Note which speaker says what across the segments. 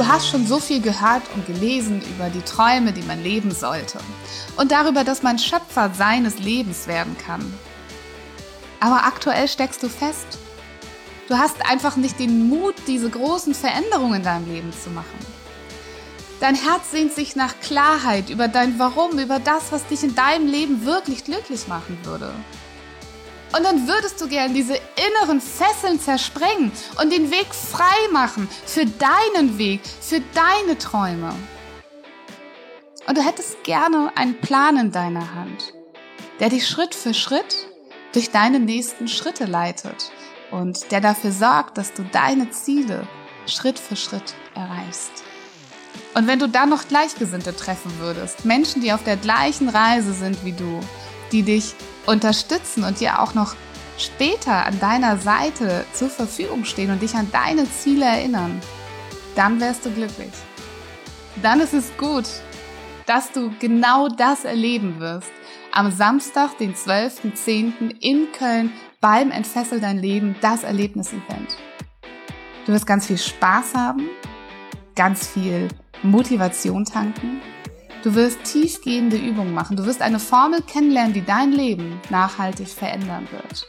Speaker 1: Du hast schon so viel gehört und gelesen über die Träume, die man leben sollte und darüber, dass man Schöpfer seines Lebens werden kann. Aber aktuell steckst du fest. Du hast einfach nicht den Mut, diese großen Veränderungen in deinem Leben zu machen. Dein Herz sehnt sich nach Klarheit über dein Warum, über das, was dich in deinem Leben wirklich glücklich machen würde. Und dann würdest du gern diese inneren Fesseln zersprengen und den Weg frei machen für deinen Weg, für deine Träume. Und du hättest gerne einen Plan in deiner Hand, der dich Schritt für Schritt durch deine nächsten Schritte leitet und der dafür sorgt, dass du deine Ziele Schritt für Schritt erreichst. Und wenn du dann noch Gleichgesinnte treffen würdest, Menschen, die auf der gleichen Reise sind wie du, die dich unterstützen und dir auch noch später an deiner Seite zur Verfügung stehen und dich an deine Ziele erinnern, dann wärst du glücklich. Dann ist es gut, dass du genau das erleben wirst. Am Samstag, den 12.10. in Köln beim Entfessel dein Leben, das Erlebnis-Event. Du wirst ganz viel Spaß haben, ganz viel Motivation tanken Du wirst tiefgehende Übungen machen. Du wirst eine Formel kennenlernen, die dein Leben nachhaltig verändern wird.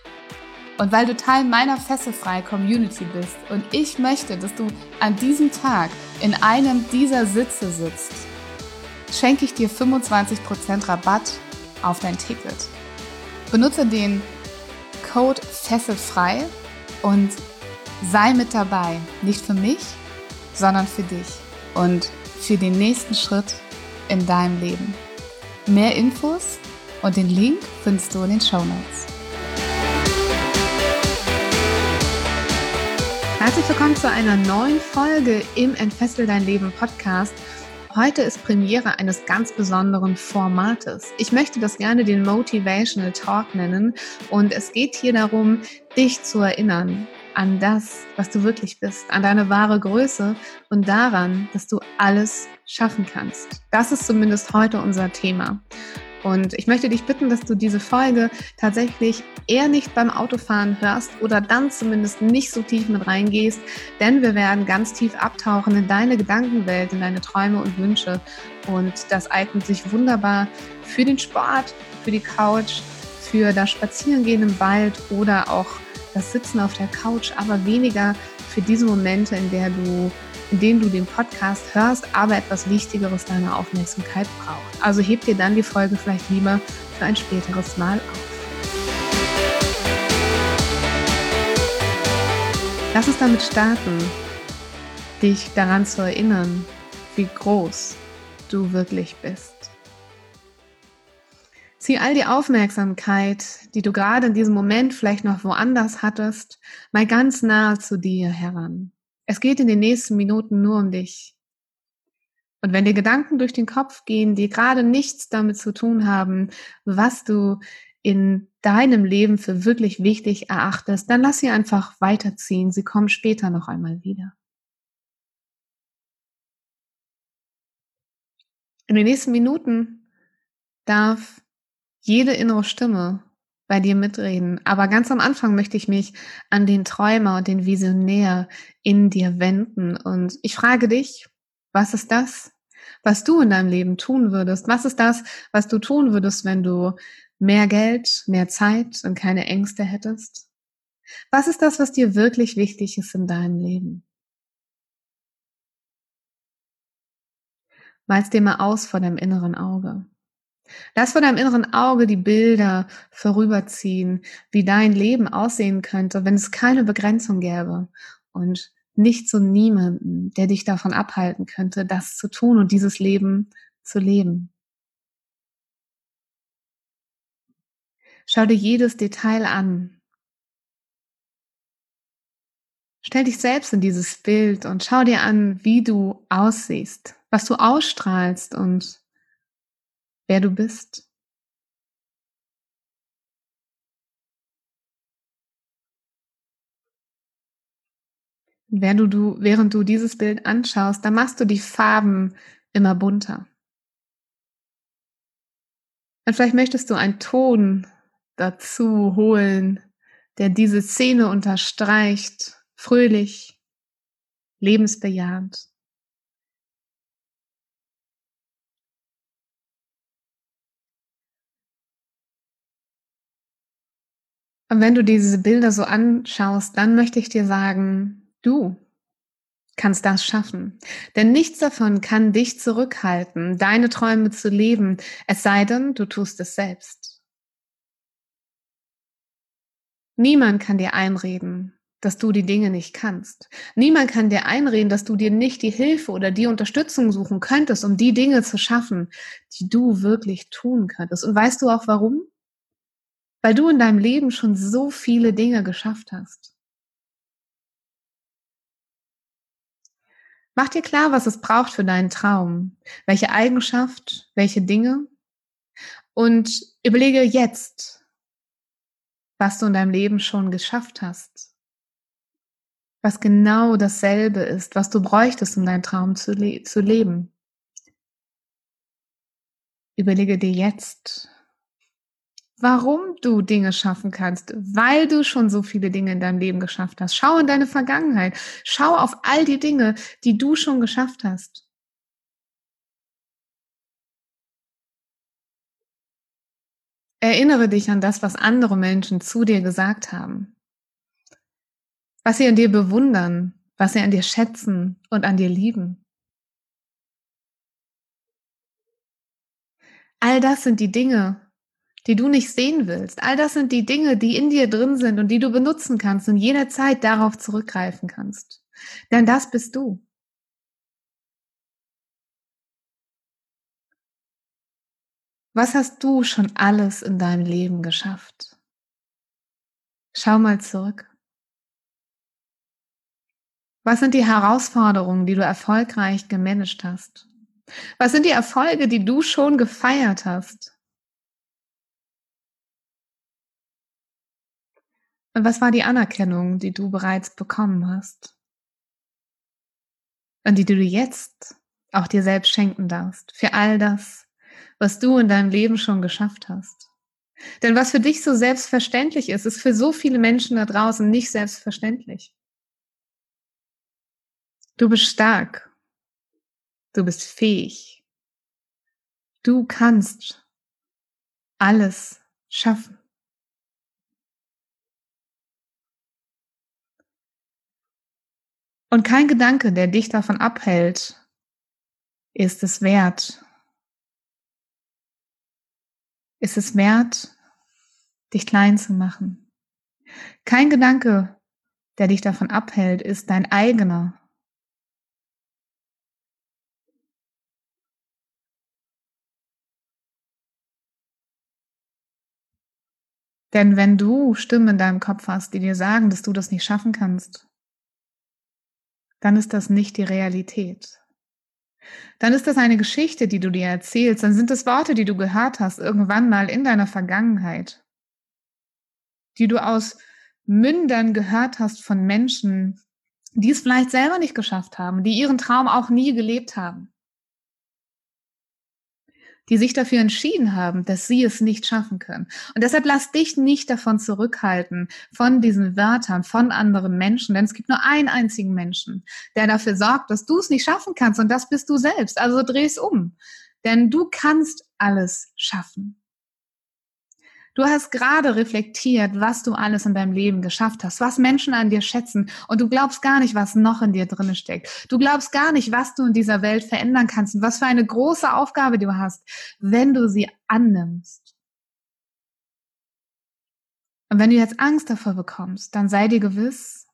Speaker 1: Und weil du Teil meiner fesselfreien Community bist und ich möchte, dass du an diesem Tag in einem dieser Sitze sitzt, schenke ich dir 25% Rabatt auf dein Ticket. Benutze den Code fesselfrei und sei mit dabei. Nicht für mich, sondern für dich und für den nächsten Schritt in deinem Leben. Mehr Infos und den Link findest du in den Show Notes. Herzlich willkommen zu einer neuen Folge im Entfessel dein Leben Podcast. Heute ist Premiere eines ganz besonderen Formates. Ich möchte das gerne den Motivational Talk nennen und es geht hier darum, dich zu erinnern an das, was du wirklich bist, an deine wahre Größe und daran, dass du alles schaffen kannst. Das ist zumindest heute unser Thema. Und ich möchte dich bitten, dass du diese Folge tatsächlich eher nicht beim Autofahren hörst oder dann zumindest nicht so tief mit reingehst, denn wir werden ganz tief abtauchen in deine Gedankenwelt, in deine Träume und Wünsche. Und das eignet sich wunderbar für den Sport, für die Couch, für das Spazierengehen im Wald oder auch das Sitzen auf der Couch, aber weniger für diese Momente, in der du in denen du den Podcast hörst, aber etwas Wichtigeres deine Aufmerksamkeit braucht. Also heb dir dann die Folge vielleicht lieber für ein späteres Mal auf. Lass uns damit starten, dich daran zu erinnern, wie groß du wirklich bist. Zieh all die Aufmerksamkeit, die du gerade in diesem Moment vielleicht noch woanders hattest, mal ganz nah zu dir heran. Es geht in den nächsten Minuten nur um dich. Und wenn dir Gedanken durch den Kopf gehen, die gerade nichts damit zu tun haben, was du in deinem Leben für wirklich wichtig erachtest, dann lass sie einfach weiterziehen. Sie kommen später noch einmal wieder. In den nächsten Minuten darf jede innere Stimme bei dir mitreden. Aber ganz am Anfang möchte ich mich an den Träumer und den Visionär in dir wenden. Und ich frage dich, was ist das, was du in deinem Leben tun würdest? Was ist das, was du tun würdest, wenn du mehr Geld, mehr Zeit und keine Ängste hättest? Was ist das, was dir wirklich wichtig ist in deinem Leben? Mal's dir mal aus vor deinem inneren Auge. Lass vor deinem inneren Auge die Bilder vorüberziehen, wie dein Leben aussehen könnte, wenn es keine Begrenzung gäbe und nicht so niemanden, der dich davon abhalten könnte, das zu tun und dieses Leben zu leben. Schau dir jedes Detail an. Stell dich selbst in dieses Bild und schau dir an, wie du aussiehst, was du ausstrahlst und wer du bist. Während du, während du dieses Bild anschaust, dann machst du die Farben immer bunter. Und vielleicht möchtest du einen Ton dazu holen, der diese Szene unterstreicht, fröhlich, lebensbejahend. Und wenn du diese Bilder so anschaust, dann möchte ich dir sagen, du kannst das schaffen. Denn nichts davon kann dich zurückhalten, deine Träume zu leben, es sei denn, du tust es selbst. Niemand kann dir einreden, dass du die Dinge nicht kannst. Niemand kann dir einreden, dass du dir nicht die Hilfe oder die Unterstützung suchen könntest, um die Dinge zu schaffen, die du wirklich tun könntest. Und weißt du auch warum? Weil du in deinem Leben schon so viele Dinge geschafft hast. Mach dir klar, was es braucht für deinen Traum, welche Eigenschaft, welche Dinge und überlege jetzt, was du in deinem Leben schon geschafft hast, was genau dasselbe ist, was du bräuchtest, um deinen Traum zu, le zu leben. Überlege dir jetzt, warum du Dinge schaffen kannst, weil du schon so viele Dinge in deinem Leben geschafft hast. Schau in deine Vergangenheit. Schau auf all die Dinge, die du schon geschafft hast. Erinnere dich an das, was andere Menschen zu dir gesagt haben. Was sie an dir bewundern, was sie an dir schätzen und an dir lieben. All das sind die Dinge, die du nicht sehen willst. All das sind die Dinge, die in dir drin sind und die du benutzen kannst und jederzeit darauf zurückgreifen kannst. Denn das bist du. Was hast du schon alles in deinem Leben geschafft? Schau mal zurück. Was sind die Herausforderungen, die du erfolgreich gemanagt hast? Was sind die Erfolge, die du schon gefeiert hast? Was war die Anerkennung, die du bereits bekommen hast? Und die du jetzt auch dir selbst schenken darfst für all das, was du in deinem Leben schon geschafft hast. Denn was für dich so selbstverständlich ist, ist für so viele Menschen da draußen nicht selbstverständlich. Du bist stark. Du bist fähig. Du kannst alles schaffen. Und kein Gedanke, der dich davon abhält, ist es wert. Ist es wert, dich klein zu machen. Kein Gedanke, der dich davon abhält, ist dein eigener. Denn wenn du Stimmen in deinem Kopf hast, die dir sagen, dass du das nicht schaffen kannst, dann ist das nicht die Realität. Dann ist das eine Geschichte, die du dir erzählst, dann sind das Worte, die du gehört hast irgendwann mal in deiner Vergangenheit, die du aus Mündern gehört hast von Menschen, die es vielleicht selber nicht geschafft haben, die ihren Traum auch nie gelebt haben die sich dafür entschieden haben, dass sie es nicht schaffen können. Und deshalb lass dich nicht davon zurückhalten, von diesen Wörtern, von anderen Menschen, denn es gibt nur einen einzigen Menschen, der dafür sorgt, dass du es nicht schaffen kannst und das bist du selbst. Also dreh es um. Denn du kannst alles schaffen. Du hast gerade reflektiert, was du alles in deinem Leben geschafft hast, was Menschen an dir schätzen und du glaubst gar nicht, was noch in dir drinne steckt. Du glaubst gar nicht, was du in dieser Welt verändern kannst und was für eine große Aufgabe du hast, wenn du sie annimmst. Und wenn du jetzt Angst davor bekommst, dann sei dir gewiss,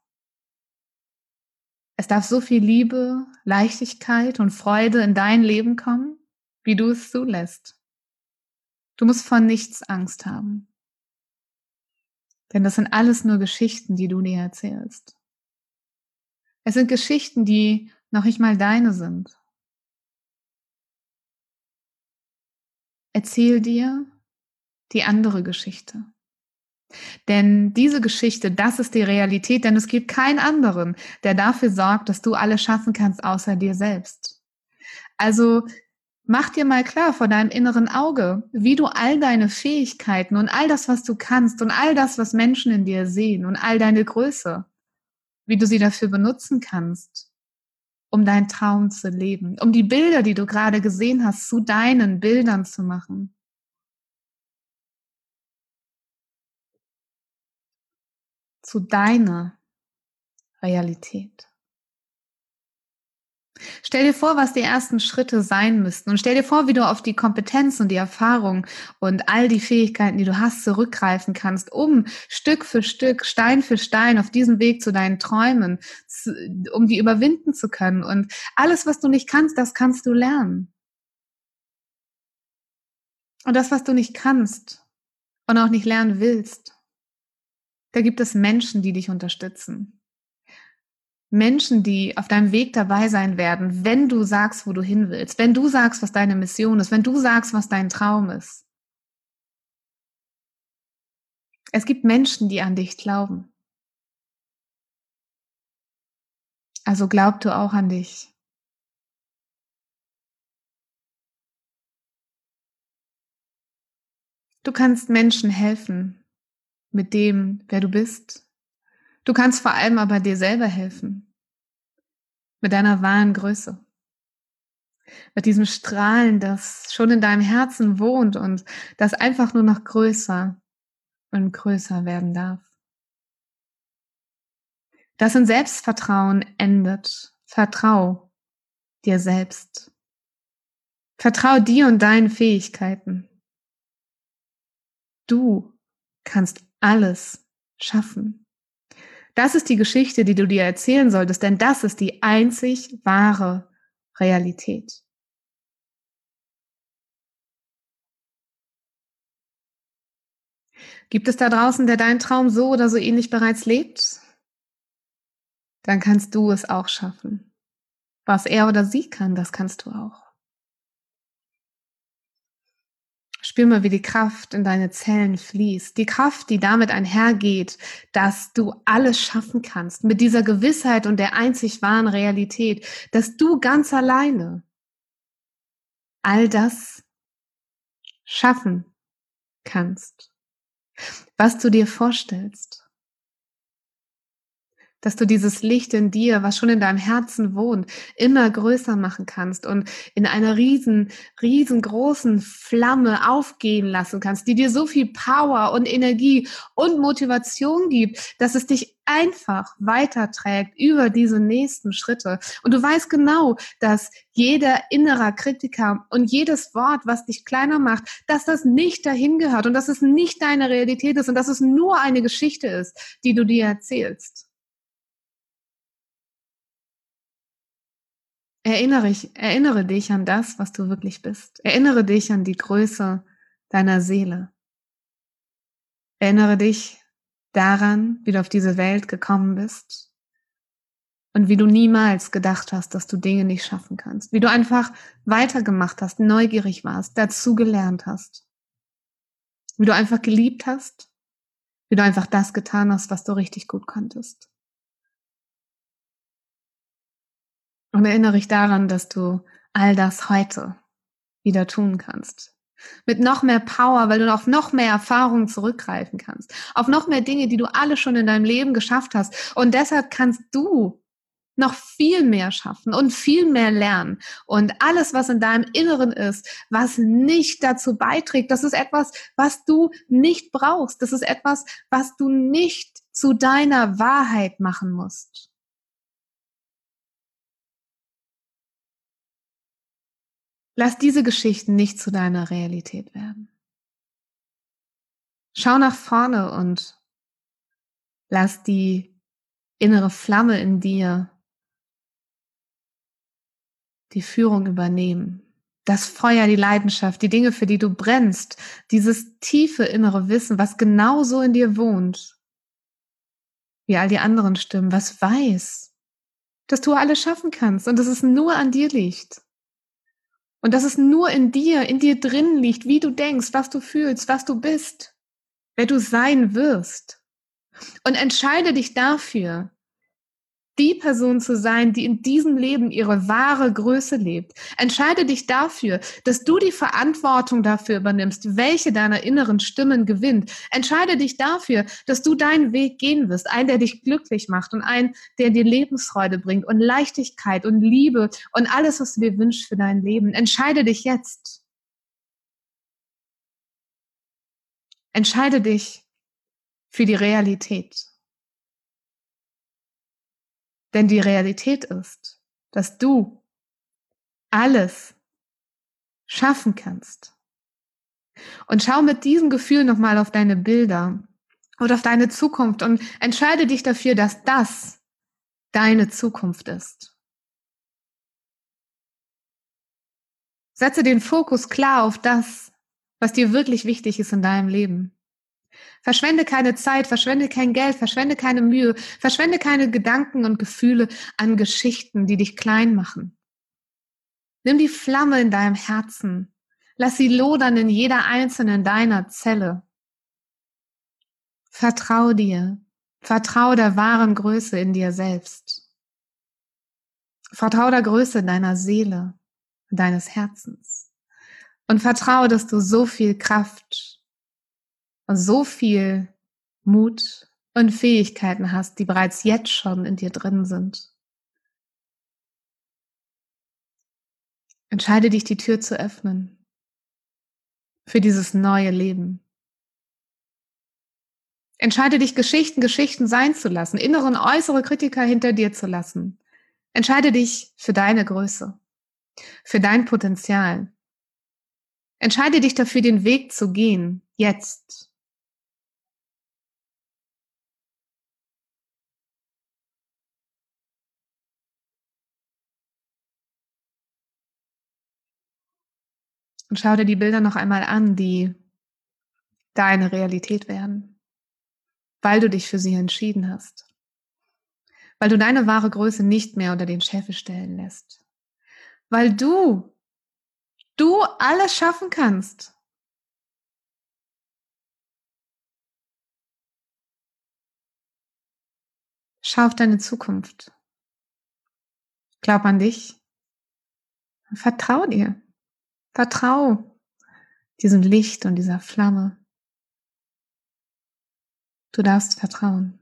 Speaker 1: es darf so viel Liebe, Leichtigkeit und Freude in dein Leben kommen, wie du es zulässt. Du musst vor nichts Angst haben. Denn das sind alles nur Geschichten, die du dir erzählst. Es sind Geschichten, die noch nicht mal deine sind. erzähl dir die andere Geschichte. Denn diese Geschichte, das ist die Realität, denn es gibt keinen anderen, der dafür sorgt, dass du alles schaffen kannst, außer dir selbst. Also mach dir mal klar vor deinem inneren Auge, wie du all deine Fähigkeiten und all das, was du kannst und all das, was Menschen in dir sehen und all deine Größe, wie du sie dafür benutzen kannst, um deinen Traum zu leben, um die Bilder, die du gerade gesehen hast, zu deinen Bildern zu machen. Zu deiner Realität. Stell dir vor, was die ersten Schritte sein müssten und stell dir vor, wie du auf die Kompetenz und die Erfahrung und all die Fähigkeiten, die du hast, zurückgreifen kannst, um Stück für Stück, Stein für Stein auf diesem Weg zu deinen Träumen, um die überwinden zu können. Und alles, was du nicht kannst, das kannst du lernen. Und das, was du nicht kannst und auch nicht lernen willst, da gibt es Menschen, die dich unterstützen. Menschen, die auf deinem Weg dabei sein werden, wenn du sagst, wo du hin willst, wenn du sagst, was deine Mission ist, wenn du sagst, was dein Traum ist. Es gibt Menschen, die an dich glauben. Also glaub du auch an dich. Du kannst Menschen helfen mit dem, wer du bist, Du kannst vor allem aber dir selber helfen. Mit deiner wahren Größe. Mit diesem Strahlen, das schon in deinem Herzen wohnt und das einfach nur noch größer und größer werden darf. Das in Selbstvertrauen endet. Vertrau dir selbst. Vertrau dir und deinen Fähigkeiten. Du kannst alles schaffen. Das ist die Geschichte, die du dir erzählen solltest, denn das ist die einzig wahre Realität. Gibt es da draußen, der deinen Traum so oder so ähnlich bereits lebt? Dann kannst du es auch schaffen. Was er oder sie kann, das kannst du auch. Spür mal, wie die Kraft in deine Zellen fließt. Die Kraft, die damit einhergeht, dass du alles schaffen kannst. Mit dieser Gewissheit und der einzig wahren Realität, dass du ganz alleine all das schaffen kannst, was du dir vorstellst dass du dieses Licht in dir, was schon in deinem Herzen wohnt, immer größer machen kannst und in einer riesen, riesengroßen Flamme aufgehen lassen kannst, die dir so viel Power und Energie und Motivation gibt, dass es dich einfach weiterträgt über diese nächsten Schritte. Und du weißt genau, dass jeder innerer Kritiker und jedes Wort, was dich kleiner macht, dass das nicht dahin gehört und dass es nicht deine Realität ist und dass es nur eine Geschichte ist, die du dir erzählst. Erinnere, ich, erinnere dich an das, was du wirklich bist. Erinnere dich an die Größe deiner Seele. Erinnere dich daran, wie du auf diese Welt gekommen bist und wie du niemals gedacht hast, dass du Dinge nicht schaffen kannst. Wie du einfach weitergemacht hast, neugierig warst, dazu gelernt hast. Wie du einfach geliebt hast. Wie du einfach das getan hast, was du richtig gut konntest. Und erinnere dich daran, dass du all das heute wieder tun kannst. Mit noch mehr Power, weil du auf noch mehr Erfahrungen zurückgreifen kannst. Auf noch mehr Dinge, die du alle schon in deinem Leben geschafft hast. Und deshalb kannst du noch viel mehr schaffen und viel mehr lernen. Und alles, was in deinem Inneren ist, was nicht dazu beiträgt, das ist etwas, was du nicht brauchst. Das ist etwas, was du nicht zu deiner Wahrheit machen musst. Lass diese Geschichten nicht zu deiner Realität werden. Schau nach vorne und lass die innere Flamme in dir die Führung übernehmen. Das Feuer, die Leidenschaft, die Dinge, für die du brennst, dieses tiefe innere Wissen, was genauso in dir wohnt, wie all die anderen Stimmen, was weiß, dass du alles schaffen kannst und dass es nur an dir liegt. Und dass es nur in dir, in dir drin liegt, wie du denkst, was du fühlst, was du bist, wer du sein wirst. Und entscheide dich dafür, die Person zu sein, die in diesem Leben ihre wahre Größe lebt. Entscheide dich dafür, dass du die Verantwortung dafür übernimmst, welche deiner inneren Stimmen gewinnt. Entscheide dich dafür, dass du deinen Weg gehen wirst, einen, der dich glücklich macht und einen, der dir Lebensfreude bringt und Leichtigkeit und Liebe und alles, was du dir wünschst für dein Leben. Entscheide dich jetzt. Entscheide dich für die Realität. Denn die Realität ist, dass du alles schaffen kannst. Und schau mit diesem Gefühl nochmal auf deine Bilder oder auf deine Zukunft und entscheide dich dafür, dass das deine Zukunft ist. Setze den Fokus klar auf das, was dir wirklich wichtig ist in deinem Leben. Verschwende keine Zeit, verschwende kein Geld, verschwende keine Mühe, verschwende keine Gedanken und Gefühle an Geschichten, die dich klein machen. Nimm die Flamme in deinem Herzen. Lass sie lodern in jeder einzelnen deiner Zelle. Vertrau dir. Vertrau der wahren Größe in dir selbst. Vertrau der Größe deiner Seele, deines Herzens. Und vertraue, dass du so viel Kraft und so viel Mut und Fähigkeiten hast, die bereits jetzt schon in dir drin sind. Entscheide dich, die Tür zu öffnen für dieses neue Leben. Entscheide dich, Geschichten Geschichten sein zu lassen, innere und äußere Kritiker hinter dir zu lassen. Entscheide dich für deine Größe, für dein Potenzial. Entscheide dich dafür, den Weg zu gehen, jetzt. Und schau dir die Bilder noch einmal an, die deine Realität werden, weil du dich für sie entschieden hast, weil du deine wahre Größe nicht mehr unter den Scheffel stellen lässt, weil du, du alles schaffen kannst. Schau auf deine Zukunft. Glaub an dich. Vertrau dir. Vertrau diesem Licht und dieser Flamme. Du darfst vertrauen.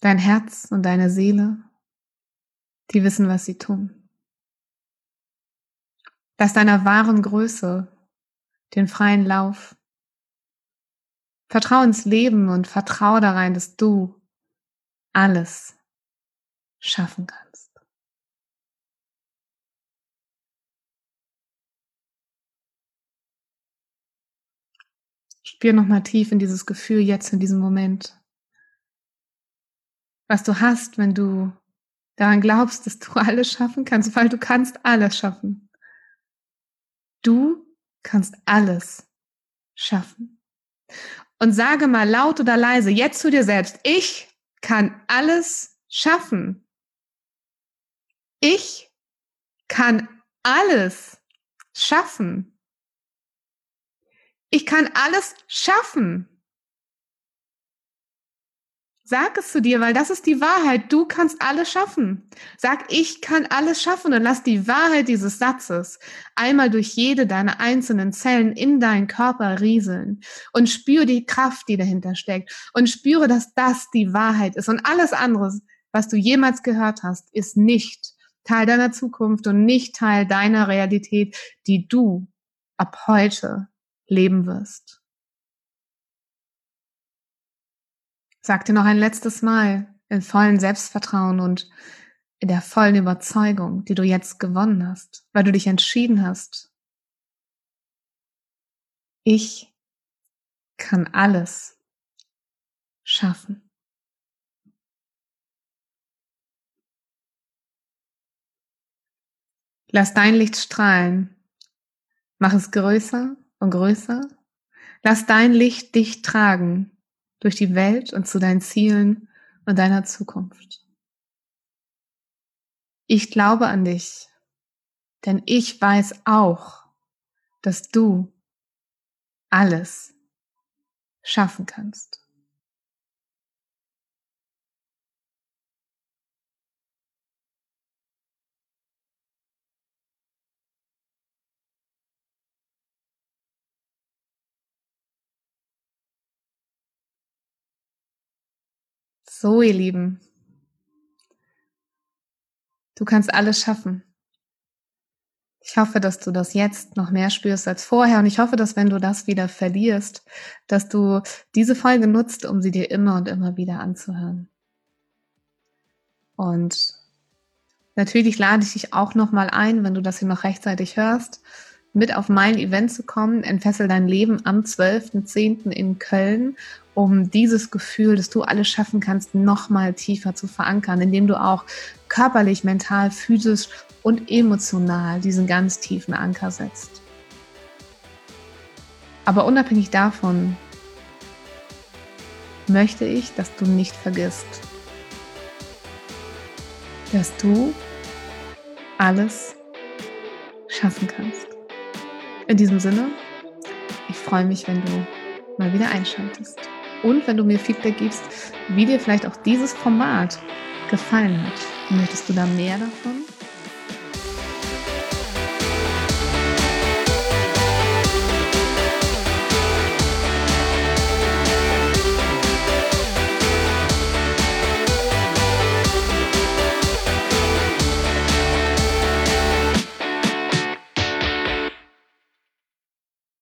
Speaker 1: Dein Herz und deine Seele, die wissen, was sie tun. Lass deiner wahren Größe den freien Lauf. Vertrau ins Leben und vertrau da rein, dass du alles schaffen kannst. Spür nochmal tief in dieses Gefühl jetzt in diesem Moment. Was du hast, wenn du daran glaubst, dass du alles schaffen kannst, weil du kannst alles schaffen. Du kannst alles schaffen. Und sage mal laut oder leise jetzt zu dir selbst, ich kann alles schaffen. Ich kann alles schaffen. Ich kann alles schaffen. Sag es zu dir, weil das ist die Wahrheit. Du kannst alles schaffen. Sag, ich kann alles schaffen und lass die Wahrheit dieses Satzes einmal durch jede deiner einzelnen Zellen in deinen Körper rieseln und spüre die Kraft, die dahinter steckt und spüre, dass das die Wahrheit ist und alles andere, was du jemals gehört hast, ist nicht Teil deiner Zukunft und nicht Teil deiner Realität, die du ab heute leben wirst. Sag dir noch ein letztes Mal in vollen Selbstvertrauen und in der vollen Überzeugung, die du jetzt gewonnen hast, weil du dich entschieden hast. Ich kann alles schaffen. Lass dein Licht strahlen. Mach es größer und größer. Lass dein Licht dich tragen durch die Welt und zu deinen Zielen und deiner Zukunft. Ich glaube an dich, denn ich weiß auch, dass du alles schaffen kannst. So, ihr Lieben, du kannst alles schaffen. Ich hoffe, dass du das jetzt noch mehr spürst als vorher und ich hoffe, dass wenn du das wieder verlierst, dass du diese Folge nutzt, um sie dir immer und immer wieder anzuhören. Und natürlich lade ich dich auch noch mal ein, wenn du das hier noch rechtzeitig hörst, mit auf mein Event zu kommen, Entfessel dein Leben am 12.10. in Köln, um dieses Gefühl, dass du alles schaffen kannst, noch mal tiefer zu verankern, indem du auch körperlich, mental, physisch und emotional diesen ganz tiefen Anker setzt. Aber unabhängig davon möchte ich, dass du nicht vergisst, dass du alles schaffen kannst. In diesem Sinne, ich freue mich, wenn du mal wieder einschaltest. Und wenn du mir Feedback gibst, wie dir vielleicht auch dieses Format gefallen hat. Möchtest du da mehr davon?